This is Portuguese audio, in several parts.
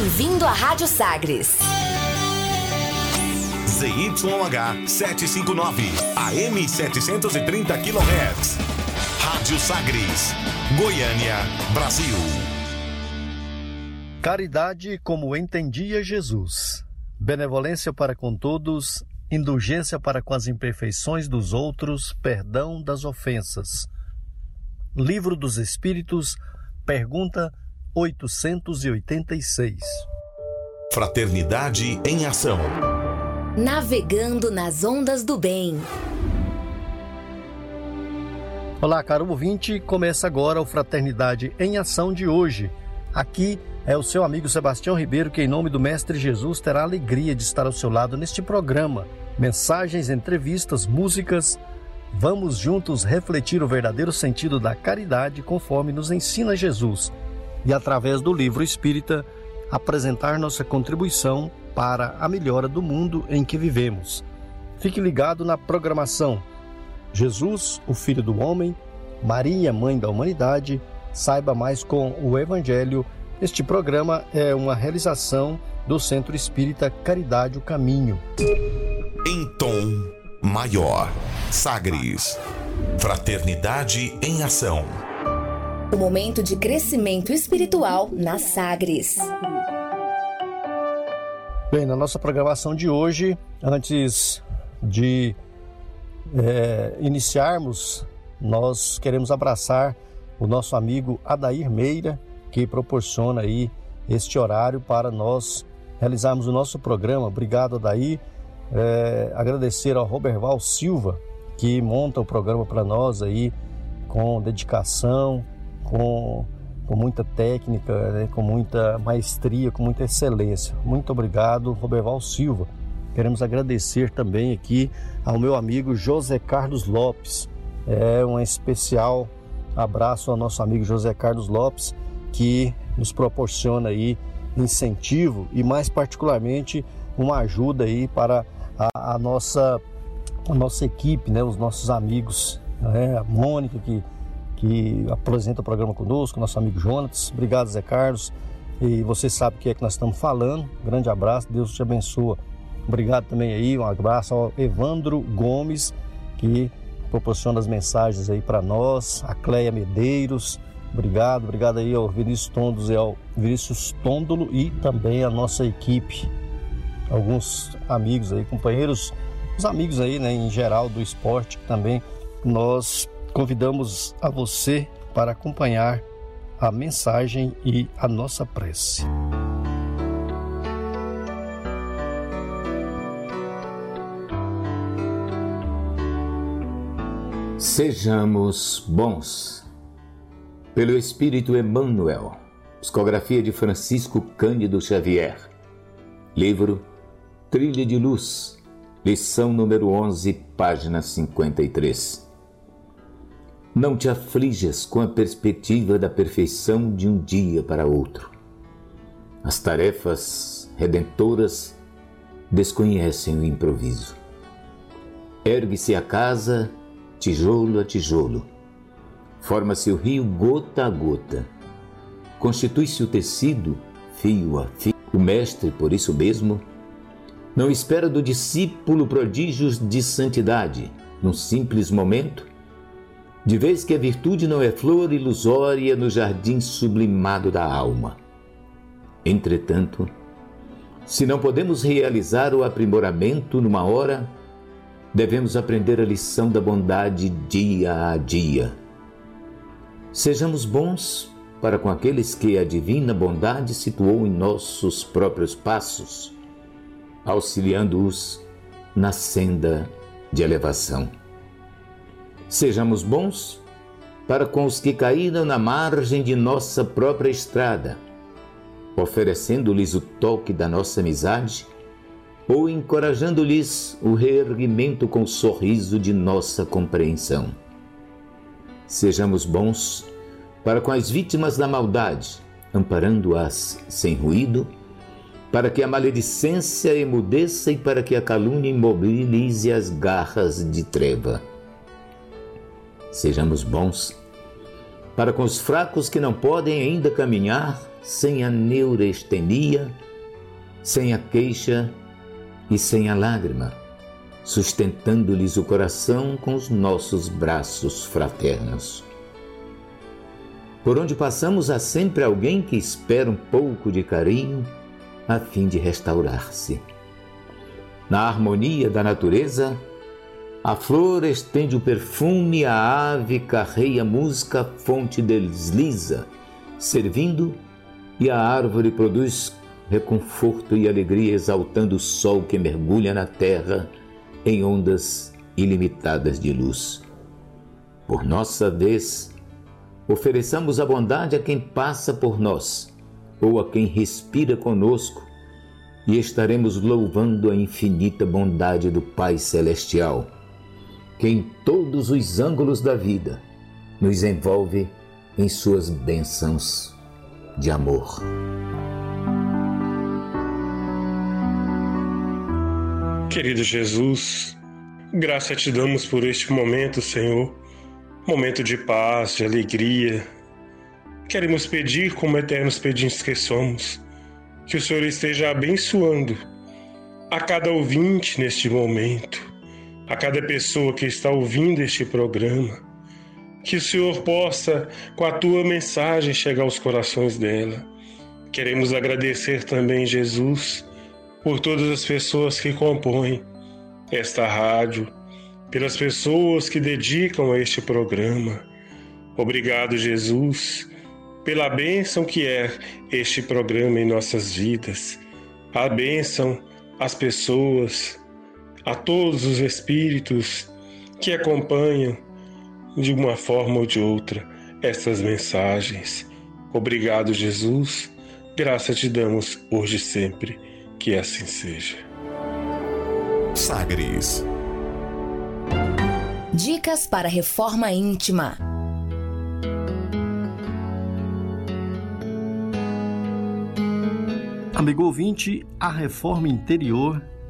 Bem-vindo à Rádio Sagres. ZYH 759, AM 730 kHz. Rádio Sagres, Goiânia, Brasil. Caridade como entendia Jesus. Benevolência para com todos, indulgência para com as imperfeições dos outros, perdão das ofensas. Livro dos Espíritos, pergunta 886. Fraternidade em ação. Navegando nas ondas do bem. Olá, caro ouvinte, começa agora o Fraternidade em Ação de hoje. Aqui é o seu amigo Sebastião Ribeiro que, em nome do Mestre Jesus, terá a alegria de estar ao seu lado neste programa. Mensagens, entrevistas, músicas. Vamos juntos refletir o verdadeiro sentido da caridade conforme nos ensina Jesus e, através do livro espírita, apresentar nossa contribuição para a melhora do mundo em que vivemos. Fique ligado na programação. Jesus, o Filho do Homem, Maria, Mãe da Humanidade, saiba mais com o Evangelho. Este programa é uma realização do Centro Espírita Caridade o Caminho. Em tom maior. Sagres. Fraternidade em ação. O momento de crescimento espiritual na Sagres. Bem, na nossa programação de hoje, antes de é, iniciarmos, nós queremos abraçar o nosso amigo Adair Meira, que proporciona aí este horário para nós realizarmos o nosso programa. Obrigado, Adair. É, agradecer ao Roberval Silva, que monta o programa para nós aí com dedicação, com, com muita técnica, né, com muita maestria, com muita excelência. Muito obrigado, Roberval Silva. Queremos agradecer também aqui ao meu amigo José Carlos Lopes. É um especial abraço ao nosso amigo José Carlos Lopes, que nos proporciona aí incentivo e mais particularmente uma ajuda aí para a, a nossa a nossa equipe, né, os nossos amigos, né, a Mônica que que apresenta o programa conosco, nosso amigo Jonas. Obrigado, Zé Carlos. E você sabe o que é que nós estamos falando. Grande abraço, Deus te abençoe. Obrigado também aí, um abraço ao Evandro Gomes, que proporciona as mensagens aí para nós, a Cleia Medeiros, obrigado, obrigado aí ao Vinícius Tondos e ao Vinícius Tôndolo e também a nossa equipe, alguns amigos aí, companheiros, os amigos aí, né, em geral do esporte também nós Convidamos a você para acompanhar a mensagem e a nossa prece. Sejamos bons. Pelo Espírito Emmanuel. Psicografia de Francisco Cândido Xavier. Livro Trilha de Luz. Lição número 11, página 53. Não te aflijas com a perspectiva da perfeição de um dia para outro. As tarefas redentoras desconhecem o improviso. Ergue-se a casa, tijolo a tijolo. Forma-se o rio gota a gota. Constitui-se o tecido, fio a fio. O mestre, por isso mesmo, não espera do discípulo prodígios de santidade. Num simples momento, de vez que a virtude não é flor ilusória no jardim sublimado da alma. Entretanto, se não podemos realizar o aprimoramento numa hora, devemos aprender a lição da bondade dia a dia. Sejamos bons para com aqueles que a divina bondade situou em nossos próprios passos, auxiliando-os na senda de elevação. Sejamos bons para com os que caíram na margem de nossa própria estrada, oferecendo-lhes o toque da nossa amizade ou encorajando-lhes o reerguimento com o sorriso de nossa compreensão. Sejamos bons para com as vítimas da maldade, amparando-as sem ruído, para que a maledicência emudeça e para que a calúnia imobilize as garras de treva. Sejamos bons para com os fracos que não podem ainda caminhar, sem a neurastenia, sem a queixa e sem a lágrima, sustentando-lhes o coração com os nossos braços fraternos. Por onde passamos há sempre alguém que espera um pouco de carinho a fim de restaurar-se. Na harmonia da natureza, a flor estende o perfume, a ave carreia a música, a fonte desliza, servindo, e a árvore produz reconforto e alegria, exaltando o sol que mergulha na terra em ondas ilimitadas de luz. Por nossa vez, ofereçamos a bondade a quem passa por nós ou a quem respira conosco e estaremos louvando a infinita bondade do Pai Celestial, que em todos os ângulos da vida nos envolve em suas bênçãos de amor. Querido Jesus, graça te damos por este momento, Senhor momento de paz, de alegria. Queremos pedir, como eternos pedintes que somos, que o Senhor esteja abençoando a cada ouvinte neste momento, a cada pessoa que está ouvindo este programa. Que o Senhor possa, com a tua mensagem, chegar aos corações dela. Queremos agradecer também, Jesus, por todas as pessoas que compõem esta rádio pelas pessoas que dedicam a este programa. Obrigado, Jesus, pela bênção que é este programa em nossas vidas. A bênção às pessoas, a todos os espíritos que acompanham de uma forma ou de outra estas mensagens. Obrigado, Jesus. Graça te damos hoje e sempre. Que assim seja. Sagres Dicas para reforma íntima. Amigo ouvinte, a reforma interior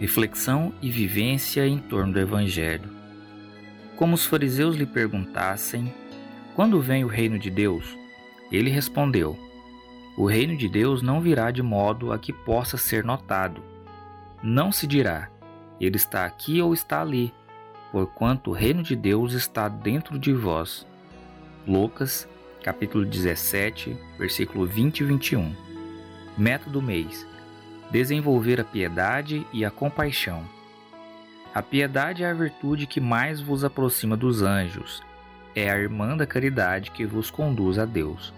reflexão e vivência em torno do Evangelho. Como os fariseus lhe perguntassem: Quando vem o reino de Deus? Ele respondeu: O reino de Deus não virá de modo a que possa ser notado. Não se dirá: Ele está aqui ou está ali porquanto o reino de Deus está dentro de vós. Lucas, capítulo 17, versículo 20 e 21. Método mês: desenvolver a piedade e a compaixão. A piedade é a virtude que mais vos aproxima dos anjos. É a irmã da caridade que vos conduz a Deus.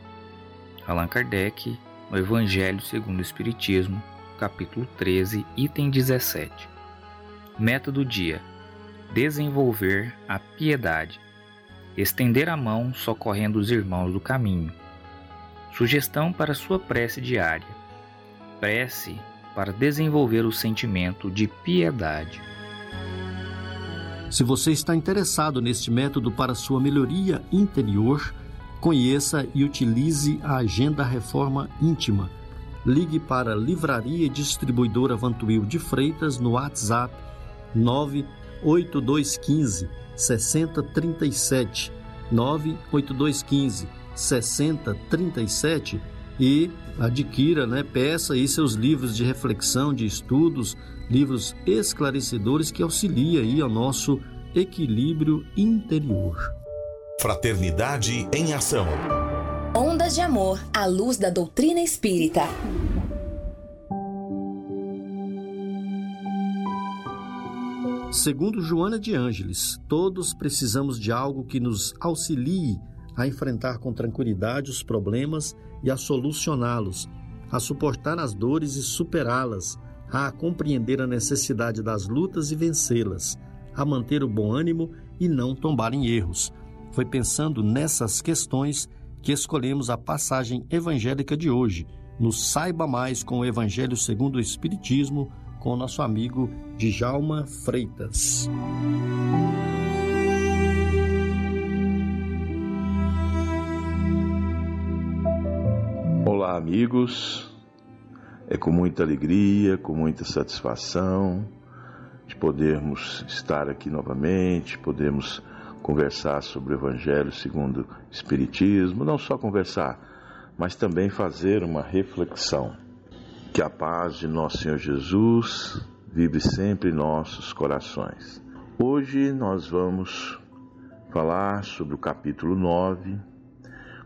Allan Kardec, no Evangelho segundo o Espiritismo, capítulo 13, item 17. Método dia: desenvolver a piedade, estender a mão socorrendo os irmãos do caminho. Sugestão para sua prece diária: prece para desenvolver o sentimento de piedade. Se você está interessado neste método para sua melhoria interior, conheça e utilize a Agenda Reforma Íntima. Ligue para Livraria e Distribuidora Vantuil de Freitas no WhatsApp 9 8215 6037 98215 6037 e adquira, né, peça aí seus livros de reflexão, de estudos, livros esclarecedores que auxiliam aí ao nosso equilíbrio interior. Fraternidade em ação. Ondas de amor à luz da doutrina espírita. Segundo Joana de Ângeles, todos precisamos de algo que nos auxilie a enfrentar com tranquilidade os problemas e a solucioná-los, a suportar as dores e superá-las, a compreender a necessidade das lutas e vencê-las, a manter o bom ânimo e não tombar em erros. Foi pensando nessas questões que escolhemos a passagem evangélica de hoje, no Saiba Mais com o Evangelho segundo o Espiritismo, com nosso amigo Djalma Freitas. Olá, amigos. É com muita alegria, com muita satisfação de podermos estar aqui novamente, podemos conversar sobre o Evangelho segundo o Espiritismo, não só conversar, mas também fazer uma reflexão. Que a paz de nosso Senhor Jesus vive sempre em nossos corações. Hoje nós vamos falar sobre o capítulo 9,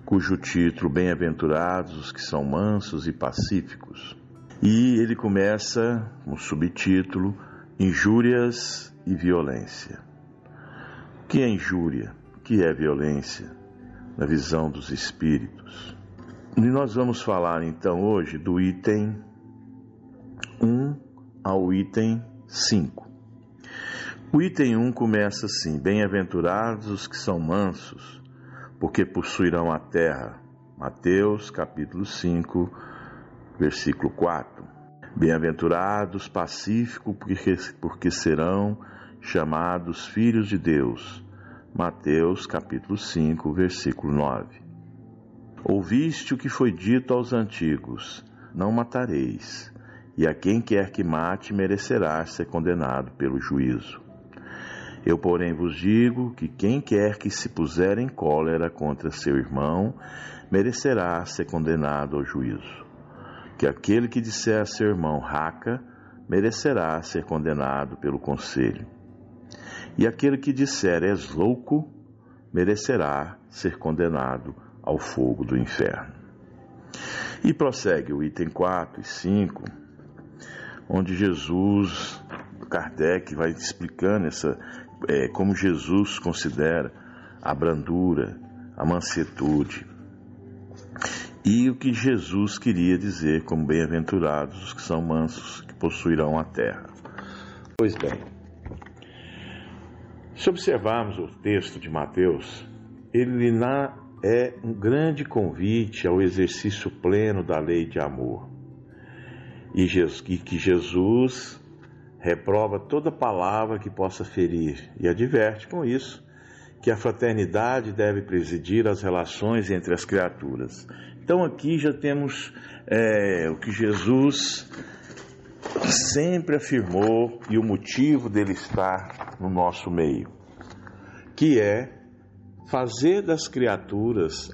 cujo título Bem-aventurados os que são mansos e pacíficos. E ele começa com o subtítulo Injúrias e Violência. O que é injúria? O que é violência? Na visão dos espíritos. E nós vamos falar então hoje do item 1 ao item 5. O item 1 começa assim: Bem-aventurados os que são mansos, porque possuirão a terra. Mateus capítulo 5, versículo 4. Bem-aventurados pacíficos, porque, porque serão chamados filhos de Deus. Mateus capítulo 5, versículo 9. Ouviste o que foi dito aos antigos: Não matareis, e a quem quer que mate merecerá ser condenado pelo juízo. Eu, porém, vos digo que quem quer que se puser em cólera contra seu irmão merecerá ser condenado ao juízo. Que aquele que disser a seu irmão raca merecerá ser condenado pelo conselho. E aquele que disser és louco merecerá ser condenado ao fogo do inferno. E prossegue o item 4 e 5, onde Jesus, Kardec vai explicando essa, é, como Jesus considera a brandura, a mansetude. E o que Jesus queria dizer como bem-aventurados os que são mansos, que possuirão a terra. Pois bem, se observarmos o texto de Mateus, ele é um grande convite ao exercício pleno da lei de amor. E, que Jesus reprova toda palavra que possa ferir e adverte com isso que a fraternidade deve presidir as relações entre as criaturas. Então aqui já temos é, o que Jesus sempre afirmou e o motivo dele estar no nosso meio, que é fazer das criaturas,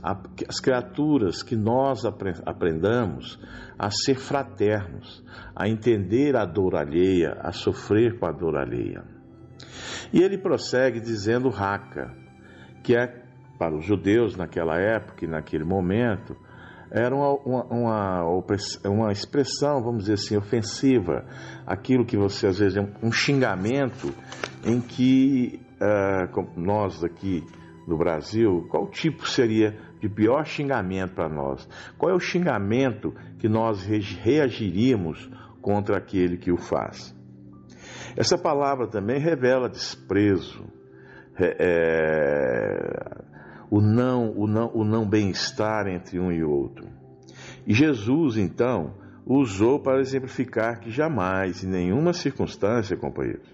as criaturas que nós aprendamos a ser fraternos, a entender a dor alheia, a sofrer com a dor alheia. E ele prossegue dizendo raca, que é para os judeus naquela época e naquele momento, era uma, uma, uma, expressão, vamos dizer assim, ofensiva, aquilo que você às vezes é um, um xingamento em que uh, nós aqui no Brasil, qual tipo seria de pior xingamento para nós? Qual é o xingamento que nós reagiríamos contra aquele que o faz? Essa palavra também revela desprezo, é, o não, o não, o não bem-estar entre um e outro. E Jesus, então, usou para exemplificar que jamais, em nenhuma circunstância, companheiros,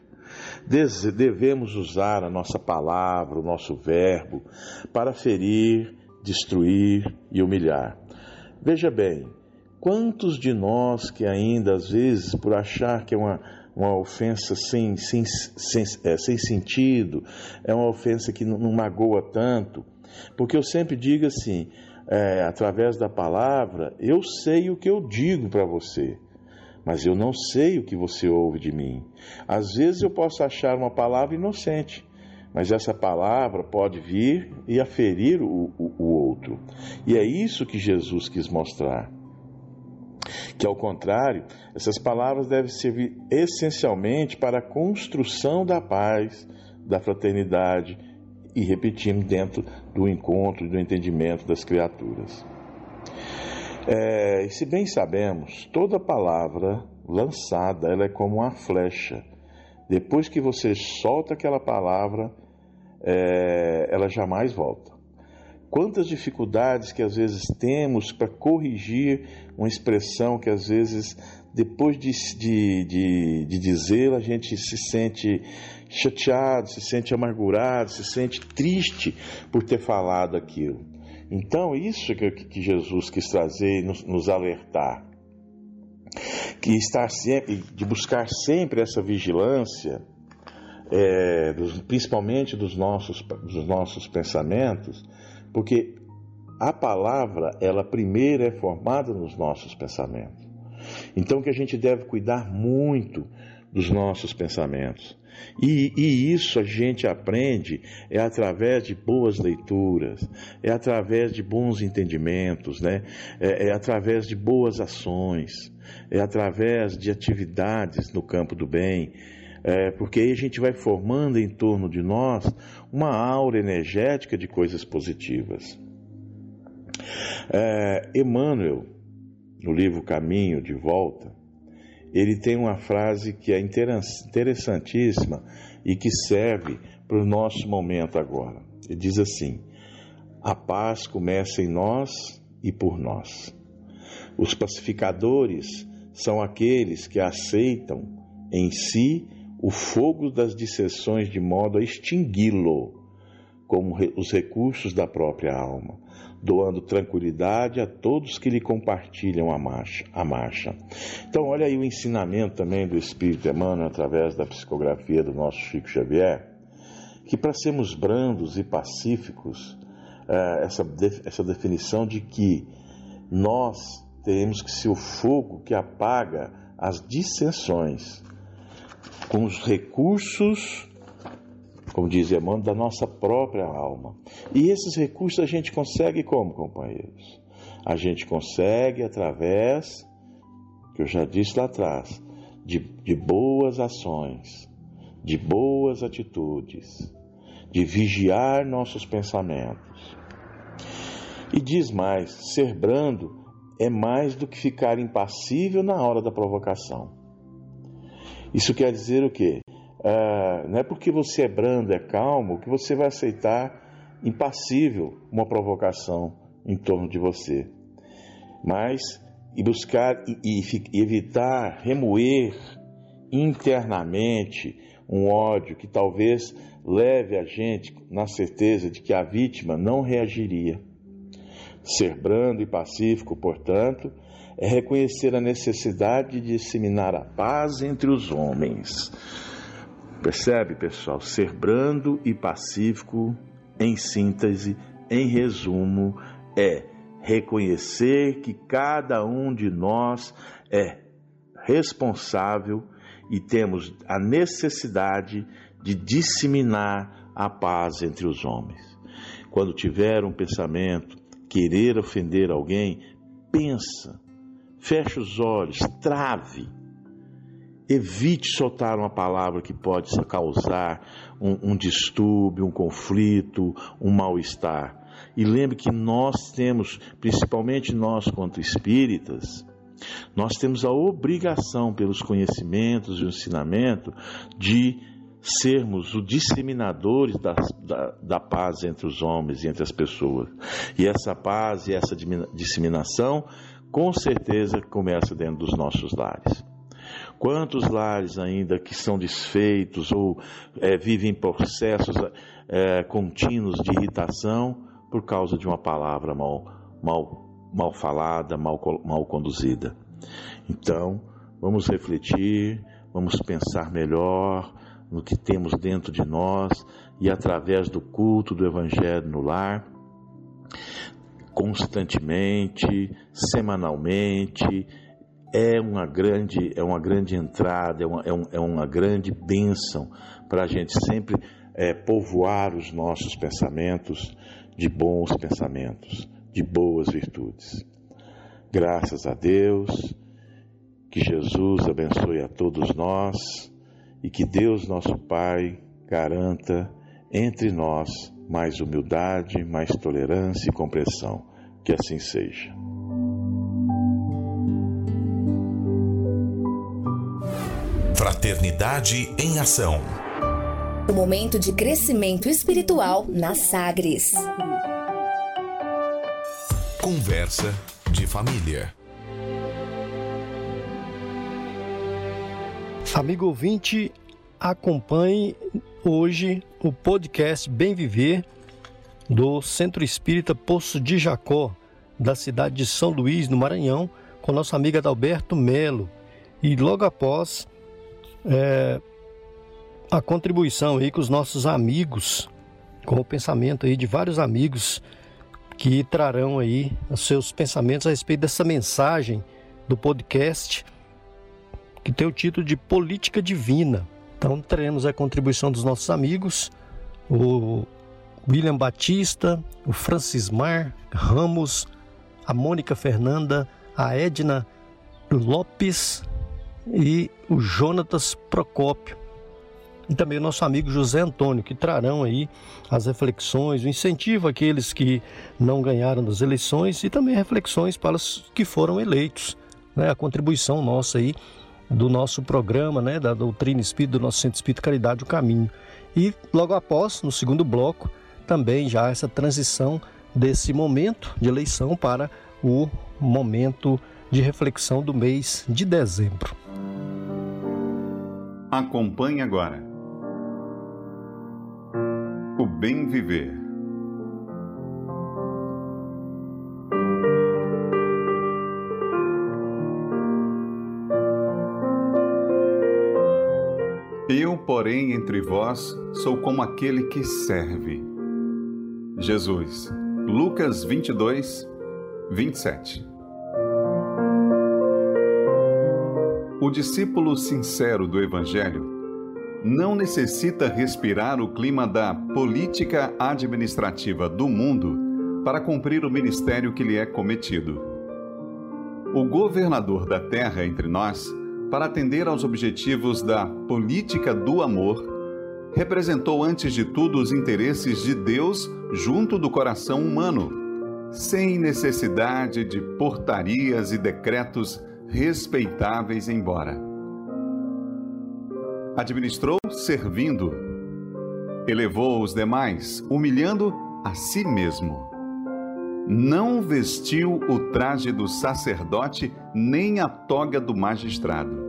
devemos usar a nossa palavra, o nosso verbo, para ferir, destruir e humilhar. Veja bem, quantos de nós que ainda, às vezes, por achar que é uma, uma ofensa sem, sem, sem, é, sem sentido, é uma ofensa que não, não magoa tanto, porque eu sempre digo assim, é, através da palavra, eu sei o que eu digo para você mas eu não sei o que você ouve de mim. Às vezes eu posso achar uma palavra inocente, mas essa palavra pode vir e aferir o, o, o outro. E é isso que Jesus quis mostrar. Que ao contrário, essas palavras devem servir essencialmente para a construção da paz, da fraternidade e, repetindo, dentro do encontro e do entendimento das criaturas. É, e se bem sabemos, toda palavra lançada ela é como uma flecha. Depois que você solta aquela palavra, é, ela jamais volta. Quantas dificuldades que às vezes temos para corrigir uma expressão que às vezes, depois de, de, de, de dizê-la, a gente se sente chateado, se sente amargurado, se sente triste por ter falado aquilo. Então, isso que, que Jesus quis trazer e nos, nos alertar. Que estar sempre, de buscar sempre essa vigilância, é, dos, principalmente dos nossos, dos nossos pensamentos, porque a palavra, ela primeiro é formada nos nossos pensamentos. Então que a gente deve cuidar muito dos nossos pensamentos. E, e, isso a gente aprende é através de boas leituras, é através de bons entendimentos, né? é, é através de boas ações, é através de atividades no campo do bem, é, porque aí a gente vai formando em torno de nós uma aura energética de coisas positivas. É, Emmanuel, no livro Caminho de Volta, ele tem uma frase que é interessantíssima e que serve para o nosso momento agora. Ele diz assim: A paz começa em nós e por nós. Os pacificadores são aqueles que aceitam em si o fogo das dissensões de modo a extingui-lo, como os recursos da própria alma, doando tranquilidade a todos que lhe compartilham a marcha. A marcha. Então, olha aí o ensinamento também do Espírito Emmanuel através da psicografia do nosso Chico Xavier, que para sermos brandos e pacíficos, é, essa, essa definição de que nós temos que ser o fogo que apaga as dissensões com os recursos, como diz Emmanuel, da nossa própria alma. E esses recursos a gente consegue como, companheiros? A gente consegue através, que eu já disse lá atrás, de, de boas ações, de boas atitudes, de vigiar nossos pensamentos. E diz mais: ser brando é mais do que ficar impassível na hora da provocação. Isso quer dizer o quê? Ah, não é porque você é brando, é calmo, que você vai aceitar impassível uma provocação em torno de você. Mas e buscar e, e evitar remoer internamente um ódio que talvez leve a gente na certeza de que a vítima não reagiria. Ser brando e pacífico, portanto, é reconhecer a necessidade de disseminar a paz entre os homens. Percebe, pessoal? Ser brando e pacífico, em síntese, em resumo, é reconhecer que cada um de nós é responsável e temos a necessidade de disseminar a paz entre os homens. Quando tiver um pensamento, querer ofender alguém, pensa Feche os olhos, trave. Evite soltar uma palavra que pode causar um, um distúrbio, um conflito, um mal-estar. E lembre que nós temos, principalmente nós quanto espíritas, nós temos a obrigação, pelos conhecimentos e o ensinamento, de sermos os disseminadores da, da, da, paz entre os homens e entre as pessoas. E essa paz e essa disseminação com certeza começa dentro dos nossos lares. Quantos lares ainda que são desfeitos ou é, vivem processos é, contínuos de irritação por causa de uma palavra mal, mal, mal falada, mal, mal conduzida? Então, vamos refletir, vamos pensar melhor no que temos dentro de nós e através do culto do Evangelho no lar, constantemente, semanalmente, é uma grande, é uma grande entrada, é uma, é, um, é uma grande bênção para a gente sempre é, povoar os nossos pensamentos de bons pensamentos, de boas virtudes. Graças a Deus, que Jesus abençoe a todos nós e que Deus, nosso Pai, garanta entre nós mais humildade, mais tolerância e compreensão. Que assim seja. Fraternidade em Ação. O momento de crescimento espiritual na Sagres. Conversa de família. Amigo ouvinte, acompanhe hoje o podcast Bem Viver do Centro Espírita Poço de Jacó, da cidade de São Luís, no Maranhão, com nosso amigo Adalberto Melo. E logo após é, a contribuição aí com os nossos amigos, com o pensamento aí de vários amigos que trarão aí os seus pensamentos a respeito dessa mensagem do podcast que tem o título de Política Divina. Então teremos a contribuição dos nossos amigos, o William Batista, o Francismar Ramos, a Mônica Fernanda, a Edna Lopes e o Jonatas Procópio. E também o nosso amigo José Antônio, que trarão aí as reflexões, o incentivo àqueles que não ganharam das eleições e também reflexões para os que foram eleitos. Né? A contribuição nossa aí do nosso programa, né? da doutrina espírita, do nosso Centro Espírito Caridade, o Caminho. E logo após, no segundo bloco, também já essa transição desse momento de eleição para o momento de reflexão do mês de dezembro. Acompanhe agora o Bem Viver. Eu, porém, entre vós, sou como aquele que serve. Jesus, Lucas 22, 27. O discípulo sincero do Evangelho não necessita respirar o clima da política administrativa do mundo para cumprir o ministério que lhe é cometido. O governador da terra entre nós, para atender aos objetivos da política do amor, representou antes de tudo os interesses de Deus junto do coração humano sem necessidade de portarias e decretos respeitáveis embora. Administrou servindo, elevou os demais, humilhando a si mesmo. Não vestiu o traje do sacerdote nem a toga do magistrado.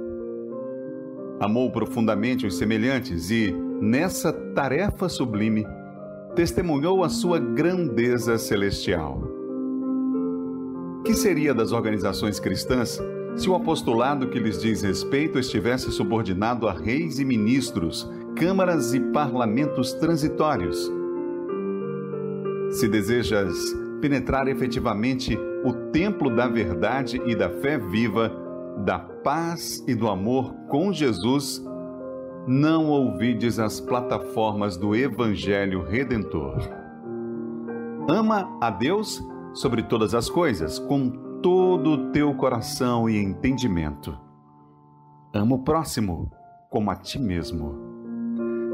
Amou profundamente os semelhantes e, nessa tarefa sublime, testemunhou a sua grandeza celestial. Que seria das organizações cristãs se o apostolado que lhes diz respeito estivesse subordinado a reis e ministros, câmaras e parlamentos transitórios? Se desejas penetrar efetivamente o templo da verdade e da fé viva, da paz e do amor com Jesus, não ouvides as plataformas do Evangelho Redentor. Ama a Deus sobre todas as coisas, com todo o teu coração e entendimento. Ama o próximo como a ti mesmo.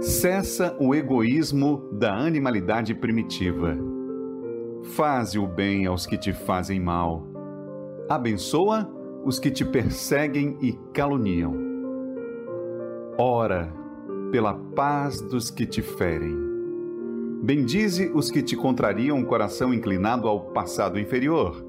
Cessa o egoísmo da animalidade primitiva. Faze o bem aos que te fazem mal. Abençoa os que te perseguem e caluniam Ora pela paz dos que te ferem. Bendize os que te contrariam o coração inclinado ao passado inferior.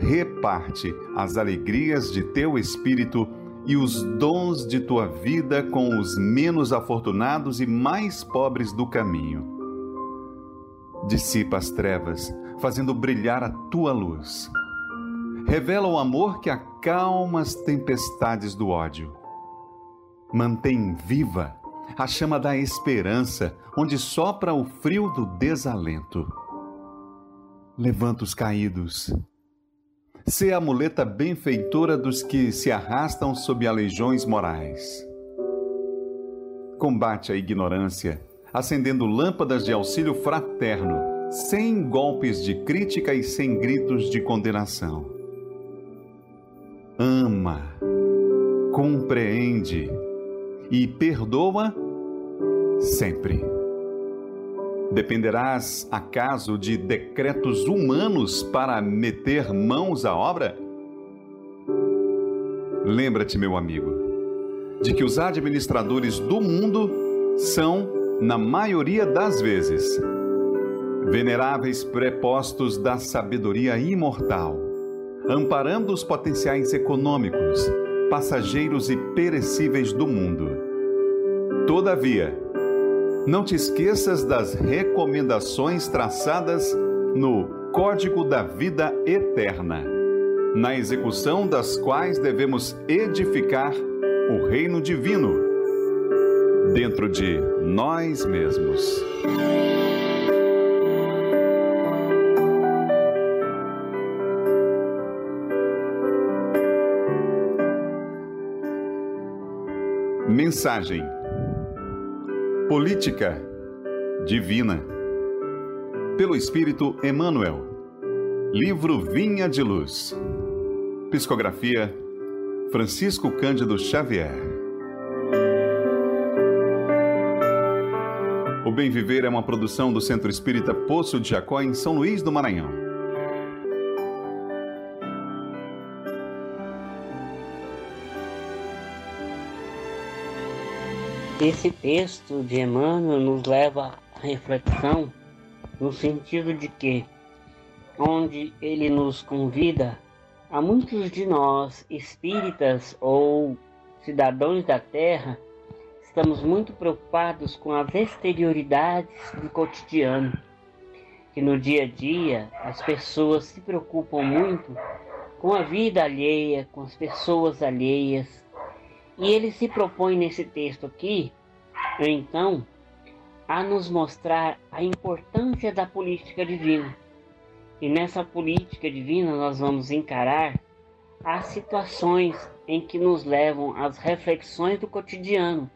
Reparte as alegrias de teu espírito e os dons de tua vida com os menos afortunados e mais pobres do caminho. Dissipa as trevas, fazendo brilhar a tua luz. Revela o amor que acalma as tempestades do ódio mantém viva a chama da esperança, onde sopra o frio do desalento. Levanta os caídos. Sê a muleta benfeitora dos que se arrastam sob aleijões morais. Combate a ignorância, acendendo lâmpadas de auxílio fraterno, sem golpes de crítica e sem gritos de condenação. Ama, compreende, e perdoa sempre. Dependerás acaso de decretos humanos para meter mãos à obra? Lembra-te, meu amigo, de que os administradores do mundo são, na maioria das vezes, veneráveis prepostos da sabedoria imortal, amparando os potenciais econômicos, passageiros e perecíveis do mundo. Todavia, não te esqueças das recomendações traçadas no Código da Vida Eterna, na execução das quais devemos edificar o reino divino dentro de nós mesmos. Mensagem Política Divina. Pelo Espírito Emmanuel. Livro Vinha de Luz. Psicografia Francisco Cândido Xavier. O Bem Viver é uma produção do Centro Espírita Poço de Jacó em São Luís do Maranhão. Esse texto de Emmanuel nos leva à reflexão no sentido de que, onde ele nos convida a muitos de nós, espíritas ou cidadãos da terra, estamos muito preocupados com as exterioridades do cotidiano. Que no dia a dia as pessoas se preocupam muito com a vida alheia, com as pessoas alheias, e ele se propõe nesse texto aqui, então, a nos mostrar a importância da política divina. E nessa política divina nós vamos encarar as situações em que nos levam às reflexões do cotidiano,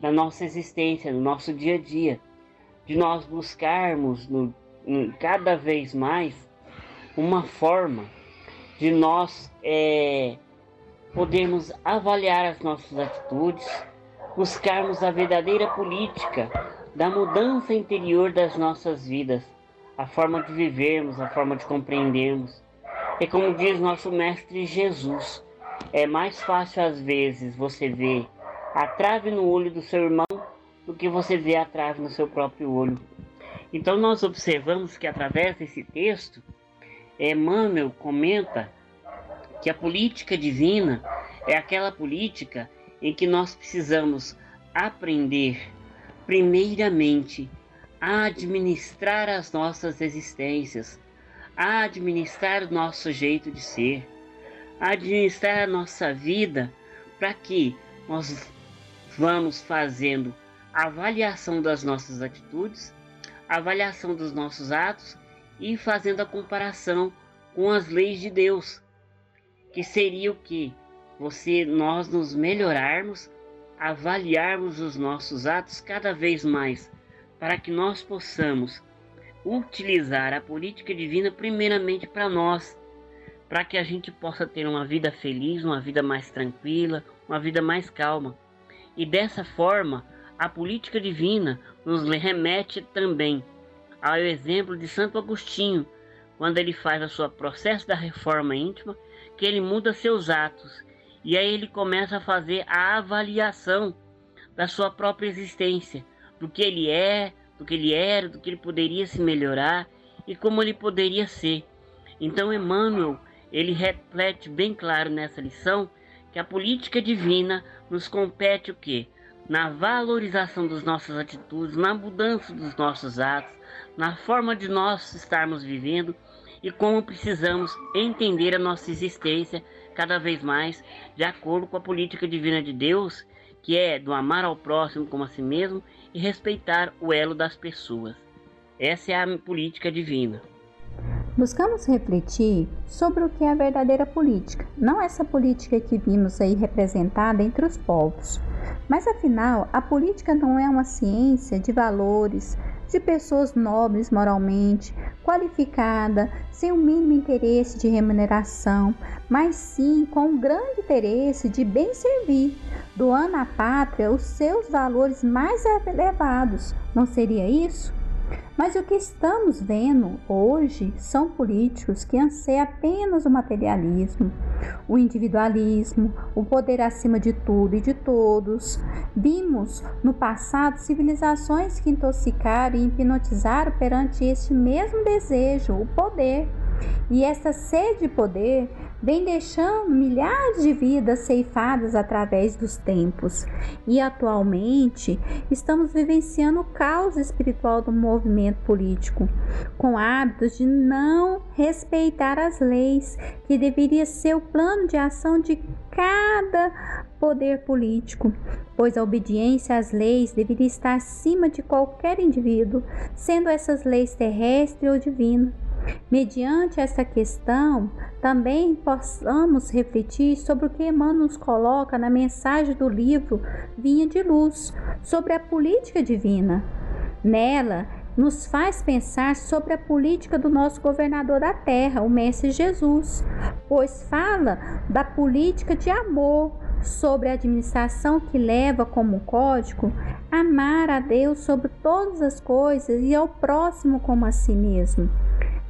da nossa existência, do nosso dia a dia, de nós buscarmos no, no, cada vez mais uma forma de nós é, podermos avaliar as nossas atitudes, buscarmos a verdadeira política da mudança interior das nossas vidas, a forma de vivermos, a forma de compreendermos. E como diz nosso Mestre Jesus, é mais fácil às vezes você ver a trave no olho do seu irmão do que você vê a trave no seu próprio olho. Então nós observamos que através desse texto, Emmanuel comenta que a política divina é aquela política em que nós precisamos aprender, primeiramente, a administrar as nossas existências, a administrar o nosso jeito de ser, a administrar a nossa vida para que nós vamos fazendo avaliação das nossas atitudes, avaliação dos nossos atos e fazendo a comparação com as leis de Deus, que seria o que você nós nos melhorarmos, avaliarmos os nossos atos cada vez mais, para que nós possamos utilizar a política divina primeiramente para nós, para que a gente possa ter uma vida feliz, uma vida mais tranquila, uma vida mais calma. E dessa forma, a política divina nos remete também ao exemplo de Santo Agostinho, quando ele faz o seu processo da reforma íntima, que ele muda seus atos e aí ele começa a fazer a avaliação da sua própria existência, do que ele é, do que ele era, do que ele poderia se melhorar e como ele poderia ser. Então Emmanuel, ele reflete bem claro nessa lição que a política divina nos compete o quê? Na valorização das nossas atitudes, na mudança dos nossos atos, na forma de nós estarmos vivendo e como precisamos entender a nossa existência cada vez mais de acordo com a política divina de Deus, que é do amar ao próximo como a si mesmo e respeitar o elo das pessoas. Essa é a política divina. Buscamos refletir sobre o que é a verdadeira política, não essa política que vimos aí representada entre os povos. Mas afinal, a política não é uma ciência de valores, de pessoas nobres moralmente, qualificada, sem o mínimo interesse de remuneração, mas sim com um grande interesse de bem servir, doando à pátria os seus valores mais elevados. Não seria isso? Mas o que estamos vendo hoje são políticos que anseiam apenas o materialismo, o individualismo, o poder acima de tudo e de todos. Vimos no passado civilizações que intoxicaram e hipnotizaram perante este mesmo desejo, o poder. E essa sede de poder vem deixando milhares de vidas ceifadas através dos tempos. E atualmente estamos vivenciando o caos espiritual do movimento político, com hábitos de não respeitar as leis, que deveria ser o plano de ação de cada poder político, pois a obediência às leis deveria estar acima de qualquer indivíduo, sendo essas leis terrestres ou divinas. Mediante essa questão, também possamos refletir sobre o que Emmanuel nos coloca na mensagem do livro Vinha de Luz, sobre a política divina. Nela, nos faz pensar sobre a política do nosso governador da terra, o Mestre Jesus, pois fala da política de amor, sobre a administração que leva como código amar a Deus sobre todas as coisas e ao próximo como a si mesmo.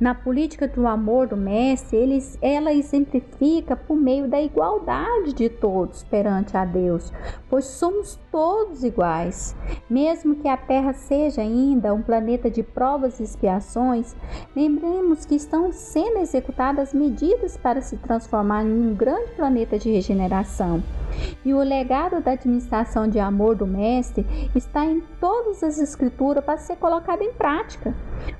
Na política do amor do Mestre, ele, ela exemplifica por meio da igualdade de todos perante a Deus, pois somos todos iguais. Mesmo que a Terra seja ainda um planeta de provas e expiações, lembremos que estão sendo executadas medidas para se transformar em um grande planeta de regeneração. E o legado da administração de amor do Mestre está em todas as Escrituras para ser colocado em prática,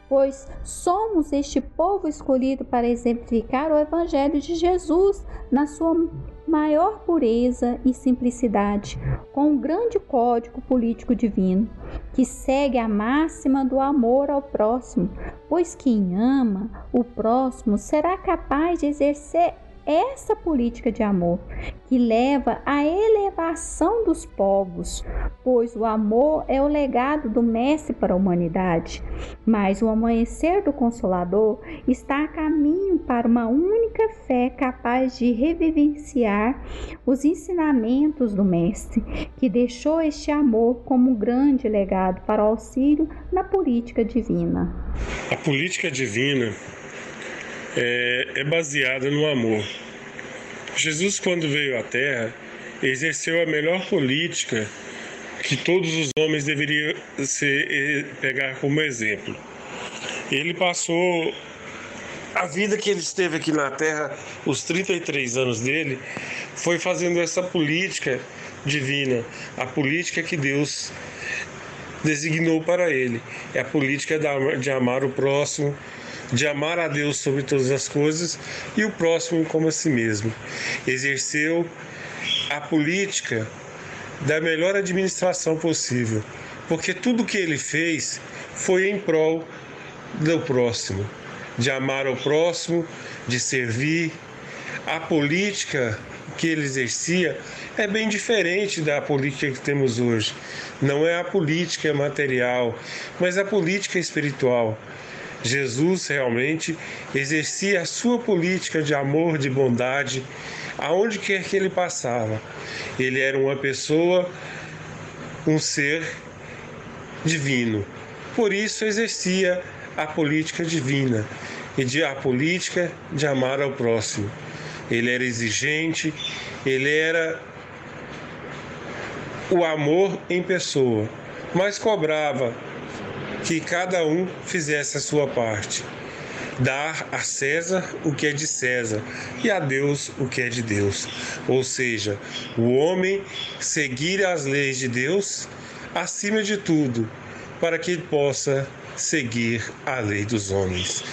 pois somos este povo escolhido para exemplificar o Evangelho de Jesus na sua maior pureza e simplicidade, com um grande código político divino, que segue a máxima do amor ao próximo, pois quem ama o próximo será capaz de exercer essa política de amor que leva à elevação dos povos, pois o amor é o legado do Mestre para a humanidade. Mas o amanhecer do Consolador está a caminho para uma única fé capaz de revivenciar os ensinamentos do Mestre, que deixou este amor como um grande legado para o auxílio na política divina. A política divina é, é baseada no amor. Jesus, quando veio à Terra, exerceu a melhor política que todos os homens deveriam ser, pegar como exemplo. Ele passou a vida que ele esteve aqui na Terra, os 33 anos dele, foi fazendo essa política divina, a política que Deus designou para ele. É a política de amar o próximo, de amar a Deus sobre todas as coisas e o próximo como a si mesmo. Exerceu a política da melhor administração possível, porque tudo que ele fez foi em prol do próximo, de amar o próximo, de servir. A política que ele exercia é bem diferente da política que temos hoje. Não é a política material, mas a política espiritual. Jesus realmente exercia a sua política de amor, de bondade, aonde quer que ele passava. Ele era uma pessoa, um ser divino. Por isso exercia a política divina e de, a política de amar ao próximo. Ele era exigente, ele era o amor em pessoa, mas cobrava que cada um fizesse a sua parte. Dar a César o que é de César e a Deus o que é de Deus. Ou seja, o homem seguir as leis de Deus acima de tudo, para que possa seguir a lei dos homens.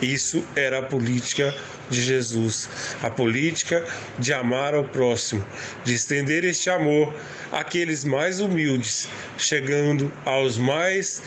Isso era a política de Jesus, a política de amar ao próximo, de estender este amor àqueles mais humildes, chegando aos mais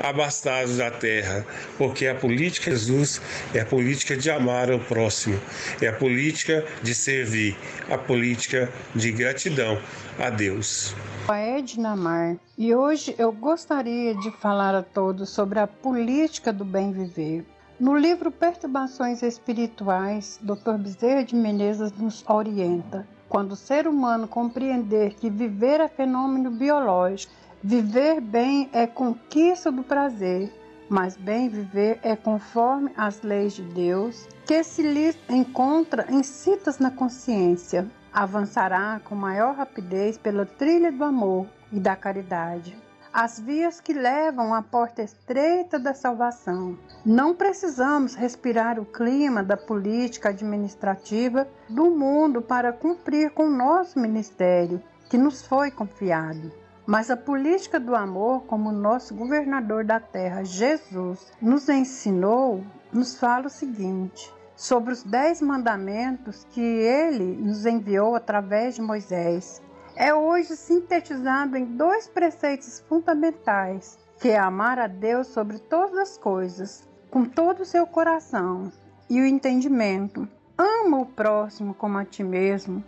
abastados da terra, porque a política de Jesus é a política de amar ao próximo, é a política de servir, a política de gratidão a Deus. É Edna Mar, e hoje eu gostaria de falar a todos sobre a política do bem viver. No livro Perturbações Espirituais, Dr. Bezerra de Menezes nos orienta. Quando o ser humano compreender que viver é fenômeno biológico Viver bem é conquista do prazer. mas bem viver é conforme as leis de Deus, que se lhe encontra incitas na consciência. Avançará com maior rapidez pela trilha do amor e da caridade. As vias que levam à porta estreita da salvação. Não precisamos respirar o clima da política administrativa do mundo para cumprir com o nosso ministério, que nos foi confiado. Mas a política do amor, como nosso governador da terra, Jesus, nos ensinou, nos fala o seguinte: sobre os dez mandamentos que ele nos enviou através de Moisés. É hoje sintetizado em dois preceitos fundamentais, que é amar a Deus sobre todas as coisas, com todo o seu coração e o entendimento. Ama o próximo como a ti mesmo.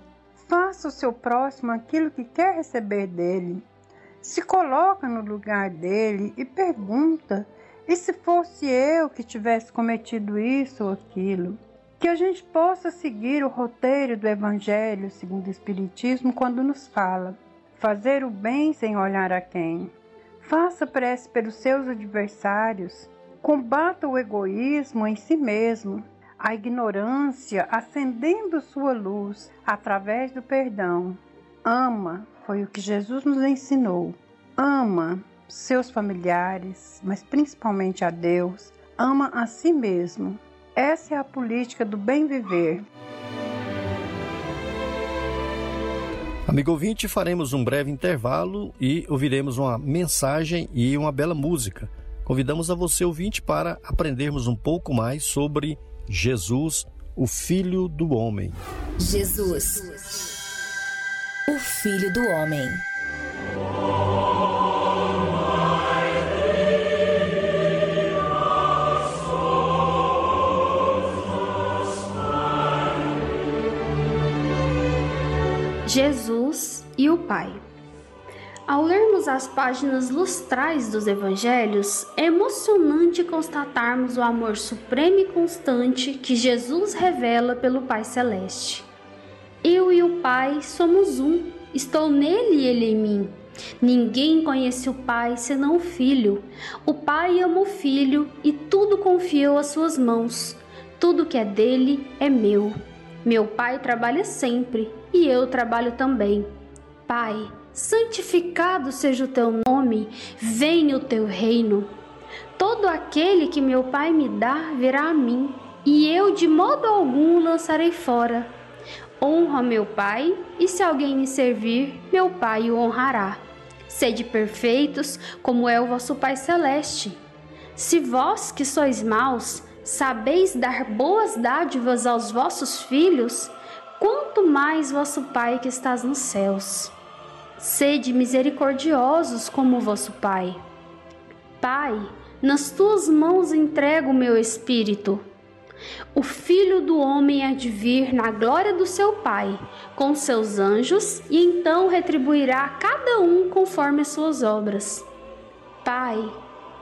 Faça o seu próximo aquilo que quer receber dele se coloca no lugar dele e pergunta: e se fosse eu que tivesse cometido isso ou aquilo? Que a gente possa seguir o roteiro do Evangelho segundo o Espiritismo quando nos fala: fazer o bem sem olhar a quem. Faça prece pelos seus adversários. Combata o egoísmo em si mesmo, a ignorância acendendo sua luz através do perdão. Ama, foi o que Jesus nos ensinou. Ama seus familiares, mas principalmente a Deus. Ama a si mesmo. Essa é a política do bem viver. Amigo ouvinte, faremos um breve intervalo e ouviremos uma mensagem e uma bela música. Convidamos a você, ouvinte, para aprendermos um pouco mais sobre Jesus, o Filho do Homem. Jesus o Filho do Homem. Jesus e o Pai. Ao lermos as páginas lustrais dos evangelhos, é emocionante constatarmos o amor supremo e constante que Jesus revela pelo Pai Celeste. Eu e o Pai somos um. Estou nele e ele em mim. Ninguém conhece o Pai senão o Filho. O Pai ama o Filho e tudo confiou às suas mãos. Tudo que é dele é meu. Meu Pai trabalha sempre e eu trabalho também. Pai, santificado seja o teu nome, venha o teu reino. Todo aquele que meu Pai me dá virá a mim, e eu de modo algum lançarei fora Honra meu Pai, e se alguém me servir, meu Pai o honrará. Sede perfeitos, como é o vosso Pai celeste. Se vós que sois maus, sabeis dar boas dádivas aos vossos filhos, quanto mais vosso Pai que estás nos céus. Sede misericordiosos como vosso Pai. Pai, nas tuas mãos entrego o meu espírito o filho do homem há de vir na glória do seu Pai, com seus anjos, e então retribuirá a cada um conforme as suas obras. Pai,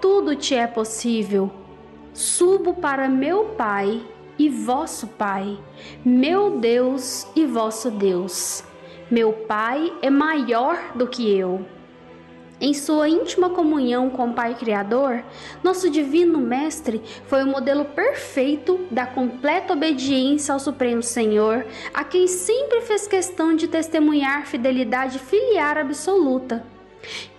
tudo te é possível. Subo para meu Pai e vosso Pai, meu Deus e vosso Deus. Meu Pai é maior do que eu. Em sua íntima comunhão com o Pai Criador, nosso Divino Mestre foi o modelo perfeito da completa obediência ao Supremo Senhor, a quem sempre fez questão de testemunhar fidelidade filiar absoluta.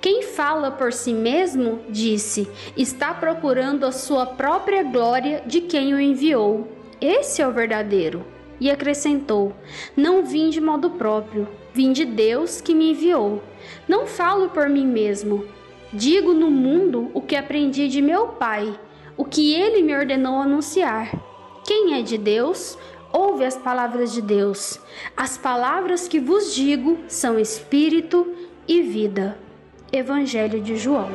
Quem fala por si mesmo, disse, está procurando a sua própria glória de quem o enviou. Esse é o verdadeiro. E acrescentou: Não vim de modo próprio, vim de Deus que me enviou. Não falo por mim mesmo. Digo no mundo o que aprendi de meu Pai, o que ele me ordenou anunciar. Quem é de Deus, ouve as palavras de Deus. As palavras que vos digo são espírito e vida. Evangelho de João.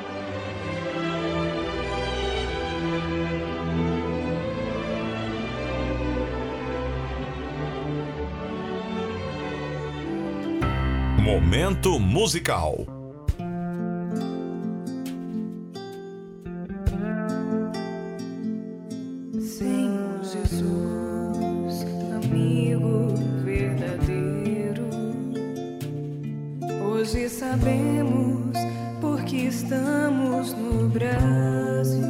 Momento musical. Senhor Jesus, amigo verdadeiro, hoje sabemos por porque estamos no Brasil.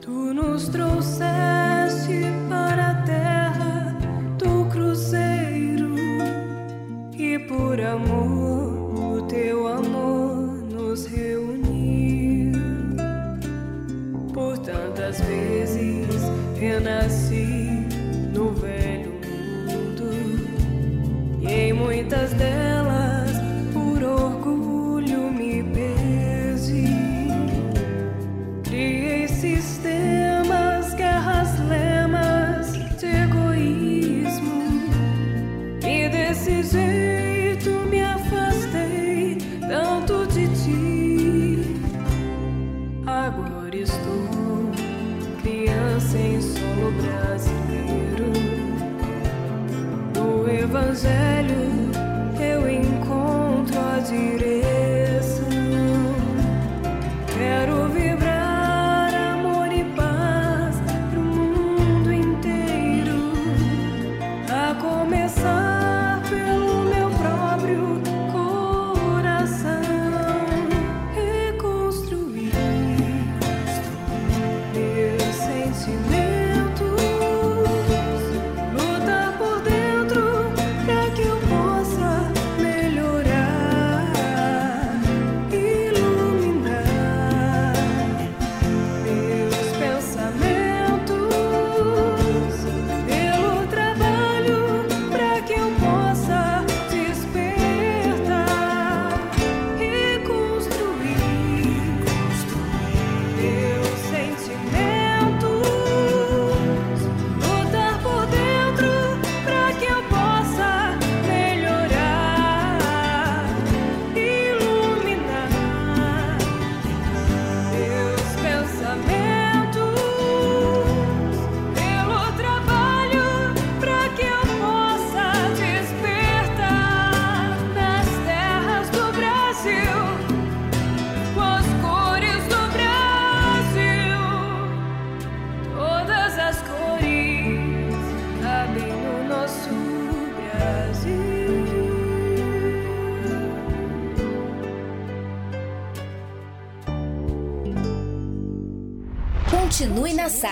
Tu nos trouxeste amor, o teu amor nos reuniu. Por tantas vezes renasci no velho mundo e em muitas delas por orgulho me perdi. Criei sistemas, guerras, lemas de egoísmo. E desse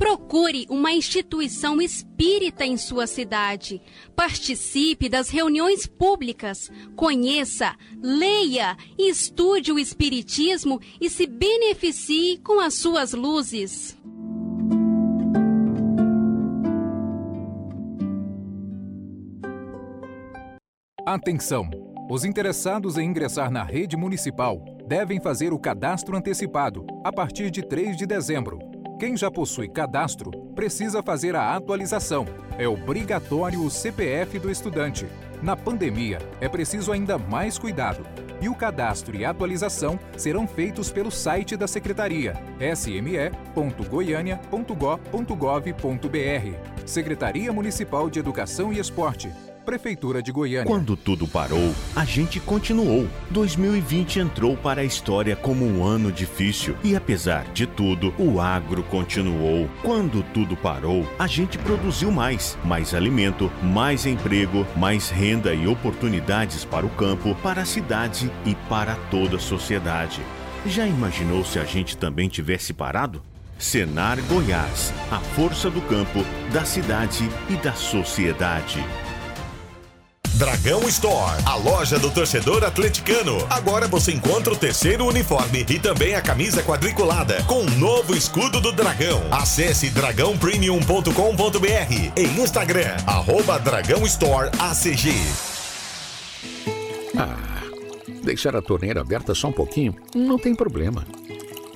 Procure uma instituição espírita em sua cidade. Participe das reuniões públicas. Conheça, leia e estude o Espiritismo e se beneficie com as suas luzes. Atenção! Os interessados em ingressar na rede municipal devem fazer o cadastro antecipado a partir de 3 de dezembro. Quem já possui cadastro precisa fazer a atualização. É obrigatório o CPF do estudante. Na pandemia, é preciso ainda mais cuidado. E o cadastro e atualização serão feitos pelo site da Secretaria, sme.goiania.gov.br. Secretaria Municipal de Educação e Esporte. Prefeitura de Goiânia. Quando tudo parou, a gente continuou. 2020 entrou para a história como um ano difícil e apesar de tudo, o agro continuou. Quando tudo parou, a gente produziu mais, mais alimento, mais emprego, mais renda e oportunidades para o campo, para a cidade e para toda a sociedade. Já imaginou se a gente também tivesse parado? Senar Goiás, a força do campo, da cidade e da sociedade. Dragão Store, a loja do torcedor atleticano. Agora você encontra o terceiro uniforme e também a camisa quadriculada com o novo escudo do Dragão. Acesse dragãopremium.com.br e Instagram, arroba Dragão Store ACG. Ah, deixar a torneira aberta só um pouquinho não tem problema.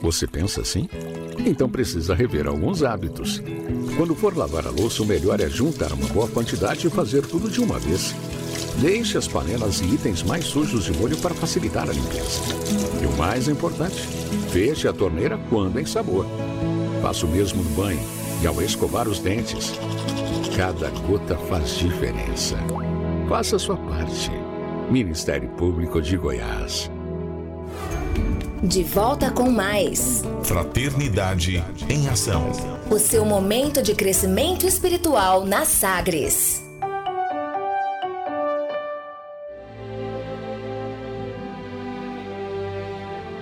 Você pensa assim? então precisa rever alguns hábitos. Quando for lavar a louça, o melhor é juntar uma boa quantidade e fazer tudo de uma vez. Deixe as panelas e itens mais sujos de molho para facilitar a limpeza. E o mais importante, feche a torneira quando em sabor. Faça o mesmo no banho e ao escovar os dentes. Cada gota faz diferença. Faça a sua parte. Ministério Público de Goiás. De volta com mais. Fraternidade em ação. O seu momento de crescimento espiritual na Sagres.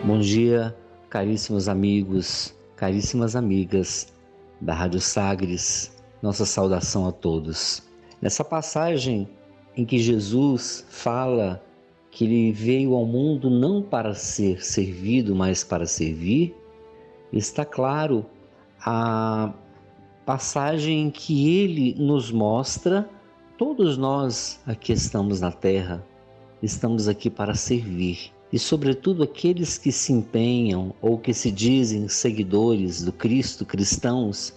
Bom dia, caríssimos amigos, caríssimas amigas da Rádio Sagres. Nossa saudação a todos. Nessa passagem em que Jesus fala que ele veio ao mundo não para ser servido, mas para servir, está claro a passagem em que ele nos mostra todos nós aqui estamos na terra, estamos aqui para servir. E, sobretudo, aqueles que se empenham ou que se dizem seguidores do Cristo, cristãos,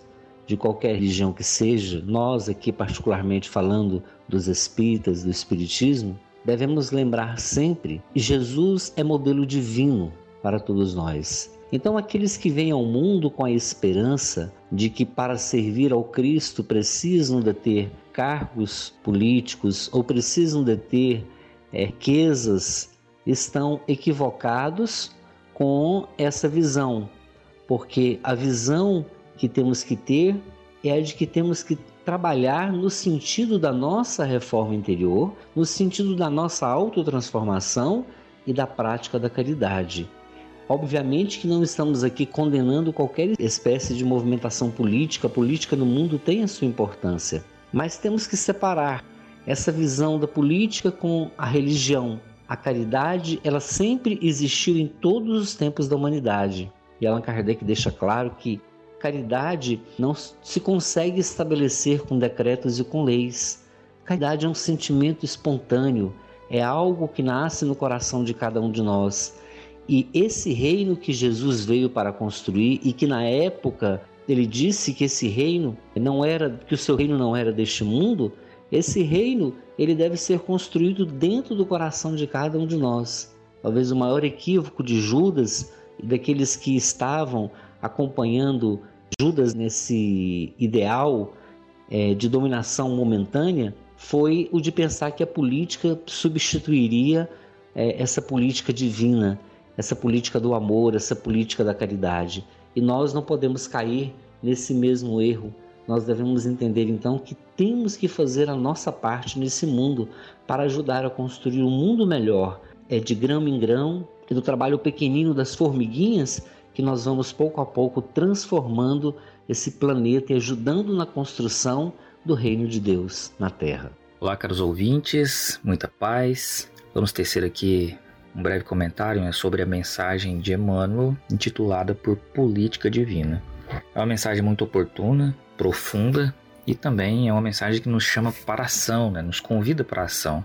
de qualquer religião que seja, nós aqui, particularmente falando dos espíritas, do Espiritismo, devemos lembrar sempre que Jesus é modelo divino para todos nós. Então, aqueles que vêm ao mundo com a esperança de que para servir ao Cristo precisam de ter cargos políticos ou precisam de ter é, riquezas, estão equivocados com essa visão, porque a visão que temos que ter é a de que temos que trabalhar no sentido da nossa reforma interior, no sentido da nossa autotransformação e da prática da caridade. Obviamente que não estamos aqui condenando qualquer espécie de movimentação política, a política no mundo tem a sua importância, mas temos que separar essa visão da política com a religião. A caridade, ela sempre existiu em todos os tempos da humanidade. E Allan Kardec deixa claro que caridade não se consegue estabelecer com decretos e com leis. Caridade é um sentimento espontâneo, é algo que nasce no coração de cada um de nós. E esse reino que Jesus veio para construir e que na época ele disse que esse reino não era, que o seu reino não era deste mundo, esse reino ele deve ser construído dentro do coração de cada um de nós. Talvez o maior equívoco de Judas e daqueles que estavam acompanhando Judas nesse ideal é, de dominação momentânea foi o de pensar que a política substituiria é, essa política divina, essa política do amor, essa política da caridade. E nós não podemos cair nesse mesmo erro. Nós devemos entender então que temos que fazer a nossa parte nesse mundo para ajudar a construir um mundo melhor, é de grão em grão, e do trabalho pequenino das formiguinhas que nós vamos pouco a pouco transformando esse planeta e ajudando na construção do reino de Deus na Terra. Olá, caros ouvintes, muita paz. Vamos tecer aqui um breve comentário né, sobre a mensagem de Emmanuel, intitulada por Política Divina. É uma mensagem muito oportuna, profunda e também é uma mensagem que nos chama para ação, né, nos convida para ação,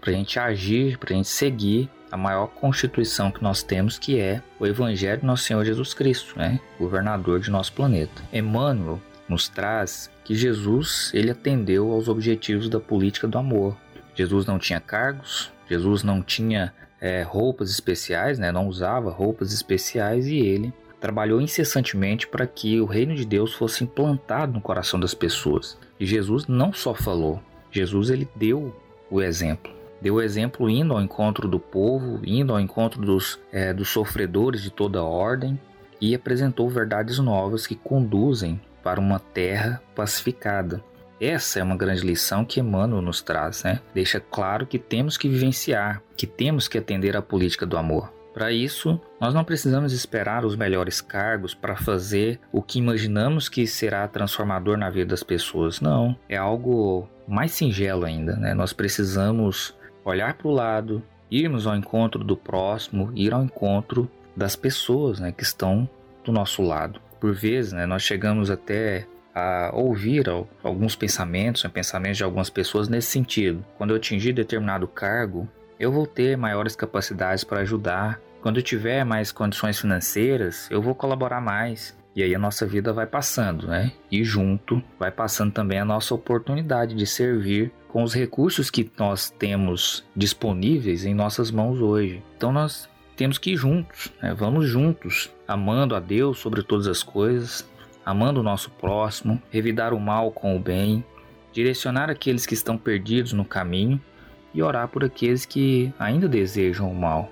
para a gente agir, para a gente seguir a maior constituição que nós temos, que é o Evangelho do nosso Senhor Jesus Cristo, né? governador de nosso planeta. Emmanuel nos traz que Jesus ele atendeu aos objetivos da política do amor. Jesus não tinha cargos, Jesus não tinha é, roupas especiais, né? não usava roupas especiais e ele trabalhou incessantemente para que o reino de Deus fosse implantado no coração das pessoas. E Jesus não só falou, Jesus ele deu o exemplo deu exemplo indo ao encontro do povo, indo ao encontro dos, é, dos sofredores de toda ordem e apresentou verdades novas que conduzem para uma terra pacificada. Essa é uma grande lição que Emmanuel nos traz, né? Deixa claro que temos que vivenciar, que temos que atender à política do amor. Para isso, nós não precisamos esperar os melhores cargos para fazer o que imaginamos que será transformador na vida das pessoas. Não, é algo mais singelo ainda, né? Nós precisamos olhar para o lado, irmos ao encontro do próximo, ir ao encontro das pessoas né, que estão do nosso lado. Por vezes, né, nós chegamos até a ouvir alguns pensamentos, né, pensamentos de algumas pessoas nesse sentido. Quando eu atingir determinado cargo, eu vou ter maiores capacidades para ajudar. Quando eu tiver mais condições financeiras, eu vou colaborar mais. E aí a nossa vida vai passando, né? E junto vai passando também a nossa oportunidade de servir com os recursos que nós temos disponíveis em nossas mãos hoje. Então nós temos que ir juntos, né? vamos juntos, amando a Deus sobre todas as coisas, amando o nosso próximo, revidar o mal com o bem, direcionar aqueles que estão perdidos no caminho e orar por aqueles que ainda desejam o mal.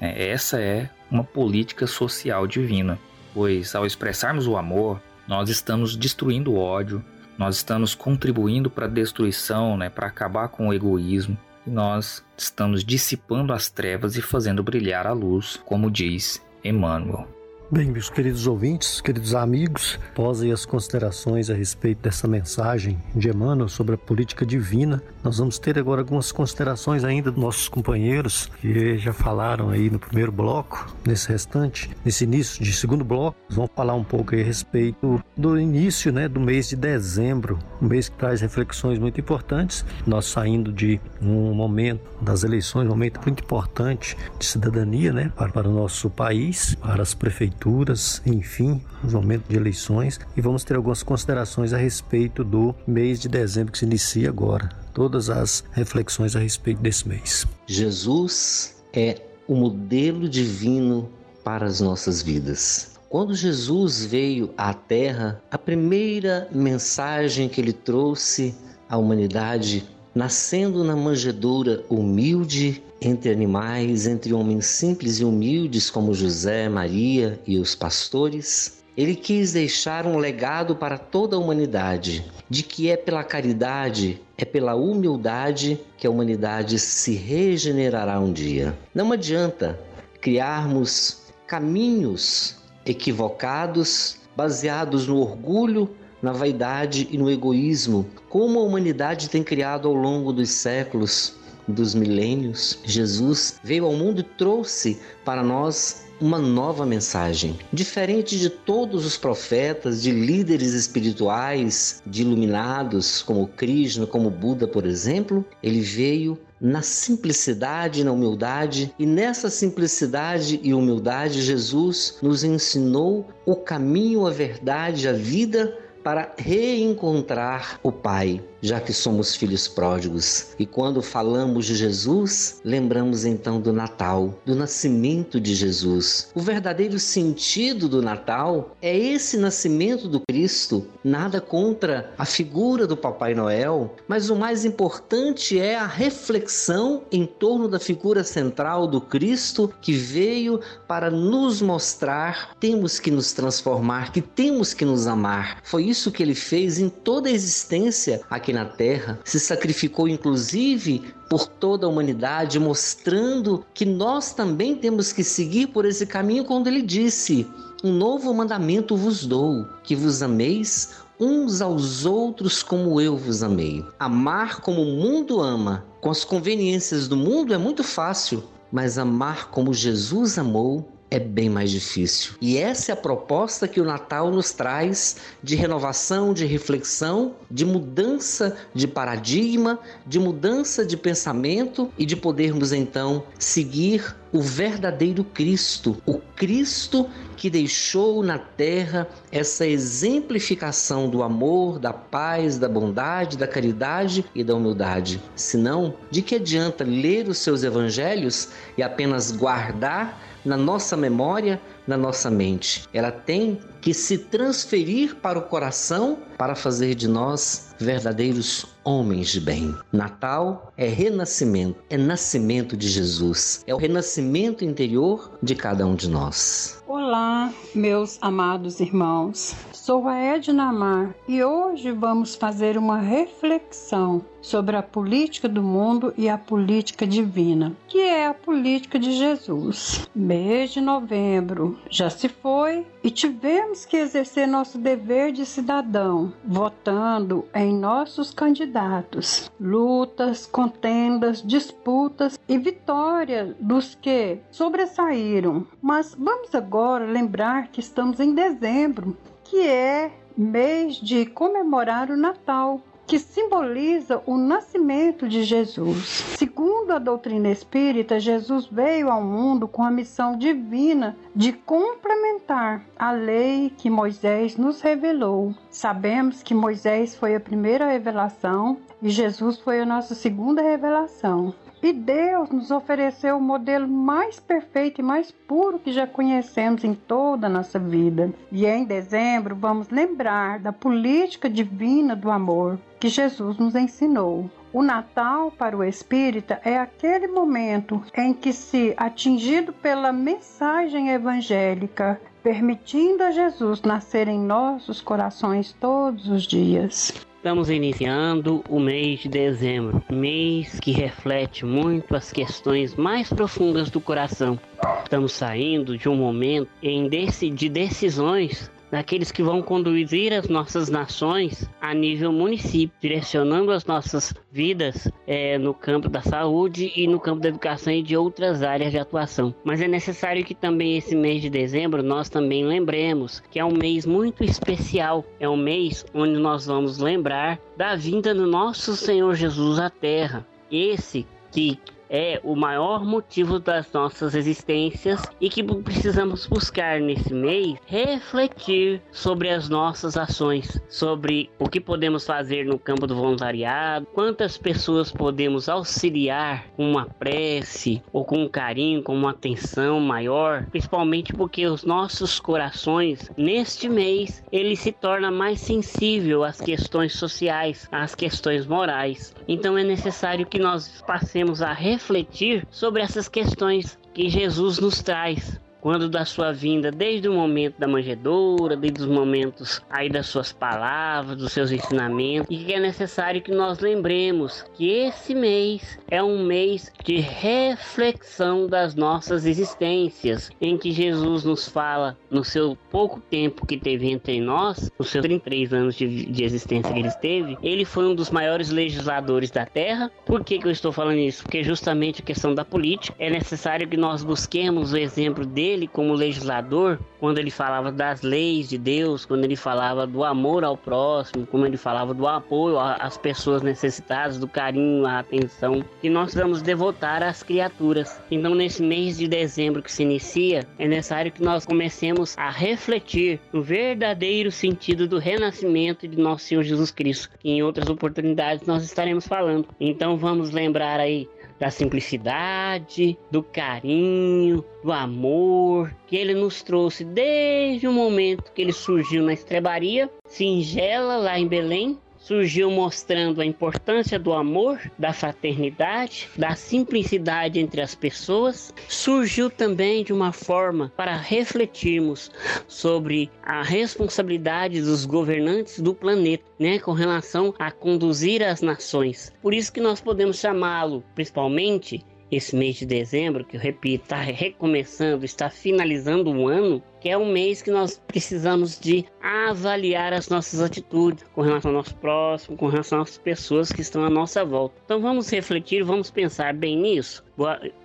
É, essa é uma política social divina pois ao expressarmos o amor, nós estamos destruindo o ódio, nós estamos contribuindo para a destruição, né, para acabar com o egoísmo, e nós estamos dissipando as trevas e fazendo brilhar a luz, como diz Emmanuel. Bem, meus queridos ouvintes, queridos amigos, após as considerações a respeito dessa mensagem de Emmanuel sobre a política divina, nós vamos ter agora algumas considerações ainda dos nossos companheiros que já falaram aí no primeiro bloco, nesse restante, nesse início de segundo bloco, vamos falar um pouco a respeito do início né, do mês de dezembro, um mês que traz reflexões muito importantes, nós saindo de um momento das eleições, um momento muito importante de cidadania né, para, para o nosso país, para as prefeituras prefeituras, enfim, os momentos de eleições e vamos ter algumas considerações a respeito do mês de dezembro que se inicia agora. Todas as reflexões a respeito desse mês. Jesus é o modelo divino para as nossas vidas. Quando Jesus veio à Terra, a primeira mensagem que ele trouxe à humanidade, nascendo na manjedoura humilde entre animais, entre homens simples e humildes como José, Maria e os pastores, ele quis deixar um legado para toda a humanidade, de que é pela caridade, é pela humildade que a humanidade se regenerará um dia. Não adianta criarmos caminhos equivocados, baseados no orgulho, na vaidade e no egoísmo, como a humanidade tem criado ao longo dos séculos, dos milênios, Jesus veio ao mundo e trouxe para nós uma nova mensagem. Diferente de todos os profetas, de líderes espirituais, de iluminados, como Krishna, como Buda, por exemplo, ele veio na simplicidade, na humildade, e nessa simplicidade e humildade, Jesus nos ensinou o caminho, a verdade, a vida para reencontrar o Pai já que somos filhos pródigos. E quando falamos de Jesus, lembramos então do Natal, do nascimento de Jesus. O verdadeiro sentido do Natal é esse nascimento do Cristo. Nada contra a figura do Papai Noel, mas o mais importante é a reflexão em torno da figura central do Cristo que veio para nos mostrar temos que nos transformar, que temos que nos amar. Foi isso que ele fez em toda a existência aqui aqui na Terra, se sacrificou inclusive por toda a humanidade, mostrando que nós também temos que seguir por esse caminho quando ele disse: "Um novo mandamento vos dou, que vos ameis uns aos outros como eu vos amei". Amar como o mundo ama, com as conveniências do mundo é muito fácil, mas amar como Jesus amou é bem mais difícil. E essa é a proposta que o Natal nos traz de renovação, de reflexão, de mudança de paradigma, de mudança de pensamento e de podermos então seguir o verdadeiro Cristo, o Cristo que deixou na terra essa exemplificação do amor, da paz, da bondade, da caridade e da humildade. Senão, de que adianta ler os seus evangelhos e apenas guardar na nossa memória, na nossa mente. Ela tem que se transferir para o coração para fazer de nós verdadeiros homens de bem. Natal é renascimento, é nascimento de Jesus, é o renascimento interior de cada um de nós. Olá, meus amados irmãos. Sou a Edna Amar e hoje vamos fazer uma reflexão sobre a política do mundo e a política divina, que é a política de Jesus. Mês de novembro já se foi e tivemos que exercer nosso dever de cidadão, votando em nossos candidatos. Lutas, contendas, disputas e vitória dos que sobressaíram. Mas vamos agora lembrar que estamos em dezembro que é mês de comemorar o Natal. Que simboliza o nascimento de Jesus. Segundo a doutrina espírita, Jesus veio ao mundo com a missão divina de complementar a lei que Moisés nos revelou. Sabemos que Moisés foi a primeira revelação e Jesus foi a nossa segunda revelação. E Deus nos ofereceu o modelo mais perfeito e mais puro que já conhecemos em toda a nossa vida. E em dezembro vamos lembrar da política divina do amor que Jesus nos ensinou. O Natal para o espírita é aquele momento em que, se atingido pela mensagem evangélica, permitindo a Jesus nascer em nossos corações todos os dias. Estamos iniciando o mês de dezembro, mês que reflete muito as questões mais profundas do coração. Estamos saindo de um momento em de decisões daqueles que vão conduzir as nossas nações a nível município, direcionando as nossas vidas é, no campo da saúde e no campo da educação e de outras áreas de atuação. Mas é necessário que também esse mês de dezembro nós também lembremos que é um mês muito especial, é um mês onde nós vamos lembrar da vinda do nosso Senhor Jesus à Terra. Esse que é o maior motivo das nossas existências e que precisamos buscar nesse mês refletir sobre as nossas ações, sobre o que podemos fazer no campo do voluntariado, quantas pessoas podemos auxiliar com uma prece ou com um carinho, com uma atenção maior, principalmente porque os nossos corações neste mês ele se torna mais sensível às questões sociais, às questões morais. Então é necessário que nós passemos a refletir refletir sobre essas questões que Jesus nos traz quando da sua vinda, desde o momento da manjedoura, desde os momentos aí das suas palavras, dos seus ensinamentos, e que é necessário que nós lembremos que esse mês é um mês de reflexão das nossas existências, em que Jesus nos fala no seu pouco tempo que teve entre nós, os seus 33 anos de, de existência que ele teve, ele foi um dos maiores legisladores da Terra. Por que, que eu estou falando isso? Porque justamente a questão da política é necessário que nós busquemos o exemplo dele ele como legislador, quando ele falava das leis de Deus, quando ele falava do amor ao próximo, como ele falava do apoio às pessoas necessitadas, do carinho, a atenção, que nós vamos devotar às criaturas. Então, nesse mês de dezembro que se inicia, é necessário que nós comecemos a refletir no verdadeiro sentido do renascimento de nosso Senhor Jesus Cristo. Que em outras oportunidades nós estaremos falando. Então, vamos lembrar aí da simplicidade, do carinho, do amor que ele nos trouxe desde o momento que ele surgiu na estrebaria, singela lá em Belém, surgiu mostrando a importância do amor, da fraternidade, da simplicidade entre as pessoas, surgiu também de uma forma para refletirmos sobre a responsabilidade dos governantes do planeta, né, com relação a conduzir as nações. Por isso que nós podemos chamá-lo, principalmente esse mês de dezembro, que eu repito, está recomeçando, está finalizando o ano, que é um mês que nós precisamos de avaliar as nossas atitudes com relação ao nosso próximo, com relação às pessoas que estão à nossa volta. Então vamos refletir, vamos pensar bem nisso.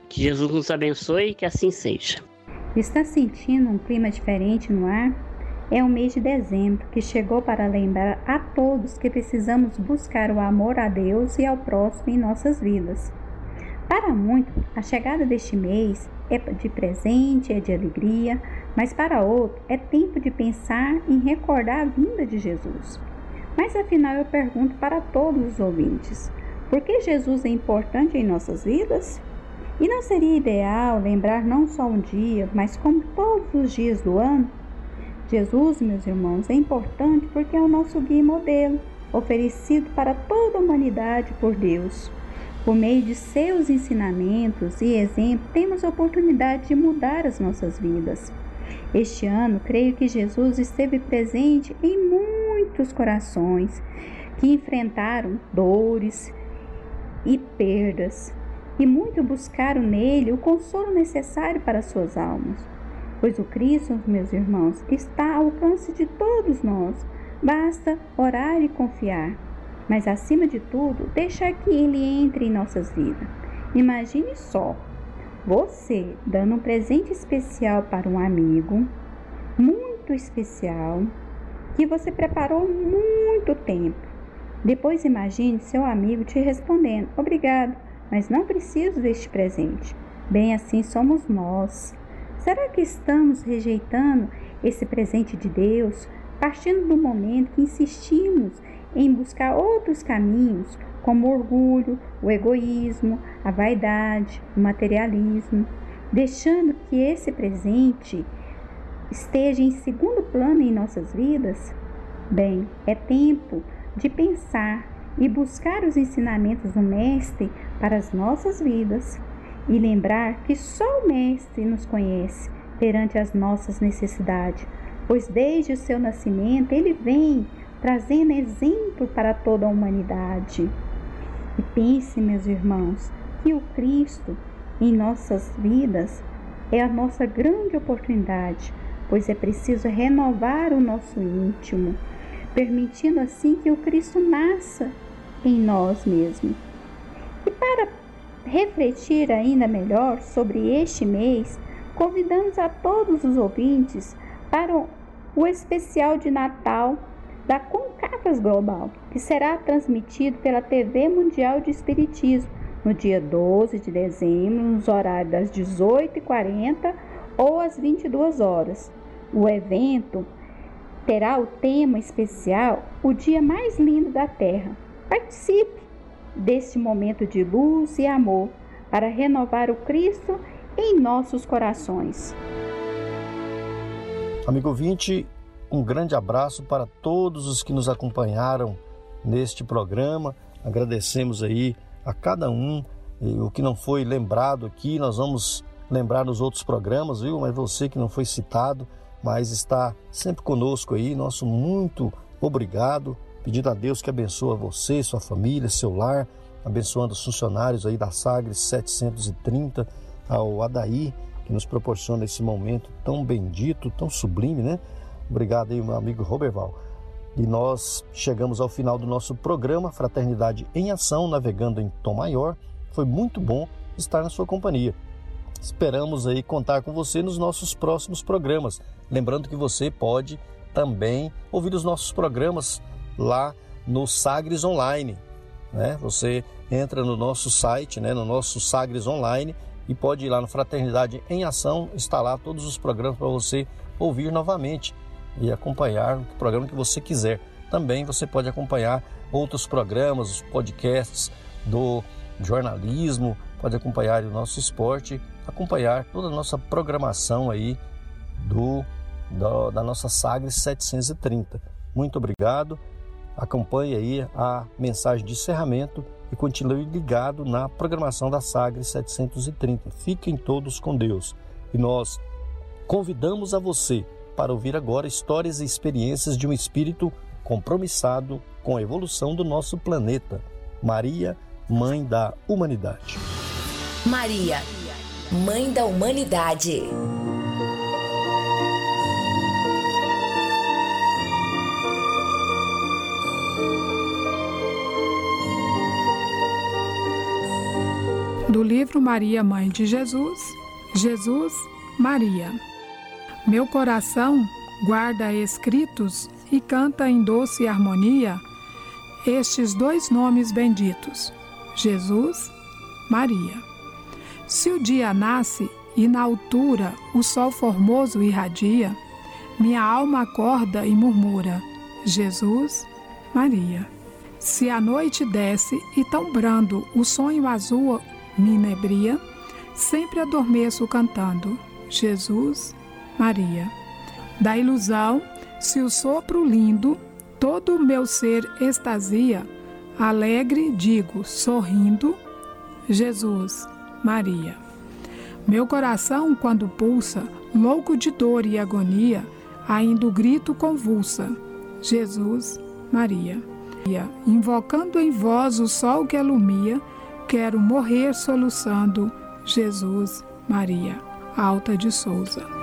Que Jesus nos abençoe e que assim seja. Está sentindo um clima diferente no ar? É o mês de dezembro que chegou para lembrar a todos que precisamos buscar o amor a Deus e ao próximo em nossas vidas. Para muitos, a chegada deste mês é de presente, é de alegria, mas para outro é tempo de pensar em recordar a vinda de Jesus. Mas afinal eu pergunto para todos os ouvintes: por que Jesus é importante em nossas vidas? E não seria ideal lembrar não só um dia, mas como todos os dias do ano? Jesus, meus irmãos, é importante porque é o nosso guia e modelo, oferecido para toda a humanidade por Deus. Por meio de seus ensinamentos e exemplos, temos a oportunidade de mudar as nossas vidas. Este ano, creio que Jesus esteve presente em muitos corações que enfrentaram dores e perdas, e muito buscaram nele o consolo necessário para suas almas. Pois o Cristo, meus irmãos, está ao alcance de todos nós. Basta orar e confiar mas acima de tudo, deixar que Ele entre em nossas vidas. Imagine só, você dando um presente especial para um amigo, muito especial, que você preparou muito tempo. Depois imagine seu amigo te respondendo: Obrigado, mas não preciso deste presente. Bem assim somos nós. Será que estamos rejeitando esse presente de Deus, partindo do momento que insistimos em buscar outros caminhos, como o orgulho, o egoísmo, a vaidade, o materialismo, deixando que esse presente esteja em segundo plano em nossas vidas? Bem, é tempo de pensar e buscar os ensinamentos do Mestre para as nossas vidas e lembrar que só o Mestre nos conhece perante as nossas necessidades, pois desde o seu nascimento ele vem trazendo exemplo para toda a humanidade. E pense, meus irmãos, que o Cristo em nossas vidas é a nossa grande oportunidade, pois é preciso renovar o nosso íntimo, permitindo assim que o Cristo nasça em nós mesmos. E para refletir ainda melhor sobre este mês, convidamos a todos os ouvintes para o especial de Natal da Concafas Global, que será transmitido pela TV Mundial de Espiritismo no dia 12 de dezembro, nos horários das 18h40 ou às 22 horas. O evento terá o tema especial O Dia Mais Lindo da Terra. Participe deste momento de luz e amor para renovar o Cristo em nossos corações. Amigo ouvinte, um grande abraço para todos os que nos acompanharam neste programa. Agradecemos aí a cada um. E o que não foi lembrado aqui, nós vamos lembrar nos outros programas, viu? Mas você que não foi citado, mas está sempre conosco aí, nosso muito obrigado. Pedindo a Deus que abençoe você, sua família, seu lar, abençoando os funcionários aí da Sagres 730, ao Adaí, que nos proporciona esse momento tão bendito, tão sublime, né? Obrigado aí, meu amigo Roberval. E nós chegamos ao final do nosso programa Fraternidade em Ação, navegando em Tom Maior. Foi muito bom estar na sua companhia. Esperamos aí contar com você nos nossos próximos programas. Lembrando que você pode também ouvir os nossos programas lá no Sagres Online. Né? Você entra no nosso site, né? no nosso Sagres Online e pode ir lá no Fraternidade em Ação, instalar todos os programas para você ouvir novamente e acompanhar o programa que você quiser. Também você pode acompanhar outros programas, os podcasts do jornalismo, pode acompanhar o nosso esporte, acompanhar toda a nossa programação aí do, do da nossa Sagres 730. Muito obrigado. Acompanhe aí a mensagem de encerramento e continue ligado na programação da Sagres 730. Fiquem todos com Deus. E nós convidamos a você para ouvir agora histórias e experiências de um espírito compromissado com a evolução do nosso planeta. Maria, Mãe da Humanidade. Maria, Mãe da Humanidade. Do livro Maria, Mãe de Jesus, Jesus, Maria. Meu coração guarda escritos e canta em doce harmonia estes dois nomes benditos, Jesus, Maria. Se o dia nasce e na altura o sol formoso irradia, minha alma acorda e murmura: Jesus, Maria. Se a noite desce e tão brando o sonho azul me inebria, sempre adormeço cantando: Jesus, Maria. Da ilusão, se o sopro lindo, todo o meu ser extasia, alegre digo, sorrindo, Jesus, Maria. Meu coração, quando pulsa, louco de dor e agonia, ainda o grito convulsa, Jesus, Maria. Invocando em vós o sol que alumia, quero morrer soluçando, Jesus, Maria. Alta de Souza.